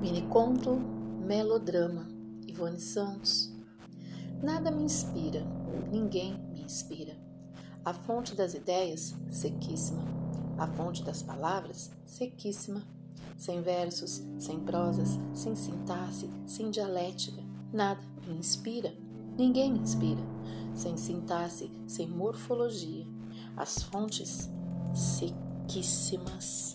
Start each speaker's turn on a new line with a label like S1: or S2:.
S1: Miniconto, Melodrama Ivone Santos Nada me inspira, ninguém me inspira. A fonte das ideias, sequíssima. A fonte das palavras, sequíssima. Sem versos, sem prosas, sem sintaxe, sem dialética. Nada me inspira, ninguém me inspira. Sem sintaxe, sem morfologia. As fontes, sequíssimas.